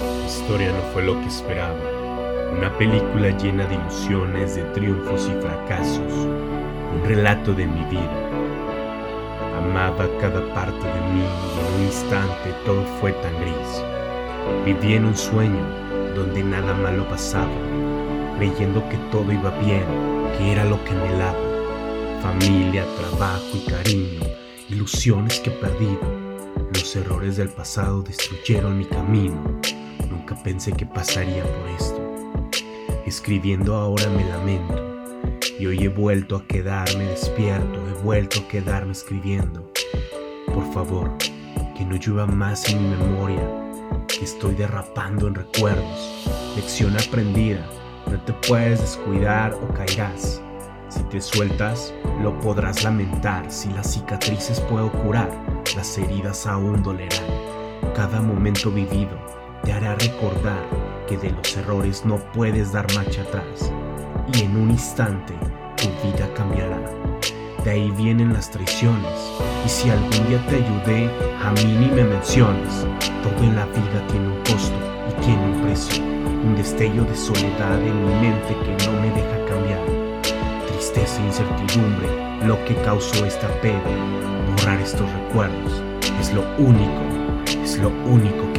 La historia no fue lo que esperaba. Una película llena de ilusiones, de triunfos y fracasos. Un relato de mi vida. Amaba cada parte de mí y en un instante todo fue tan gris. Viví en un sueño donde nada malo pasaba, creyendo que todo iba bien, que era lo que anhelaba. Familia, trabajo y cariño, ilusiones que he perdido. Los errores del pasado destruyeron mi camino. Nunca pensé que pasaría por esto. Escribiendo ahora me lamento. Y hoy he vuelto a quedarme despierto, he vuelto a quedarme escribiendo. Por favor, que no llueva más en mi memoria, que estoy derrapando en recuerdos. Lección aprendida, no te puedes descuidar o caerás. Si te sueltas, lo podrás lamentar. Si las cicatrices puedo curar, las heridas aún dolerán. Cada momento vivido te hará recordar que de los errores no puedes dar marcha atrás. Y en un instante tu vida cambiará. De ahí vienen las traiciones. Y si algún día te ayudé, a mí ni me menciones. Todo en la vida tiene un costo y tiene un precio. Un destello de soledad en mi mente que no me deja incertidumbre lo que causó esta pena. Borrar estos recuerdos es lo único, es lo único que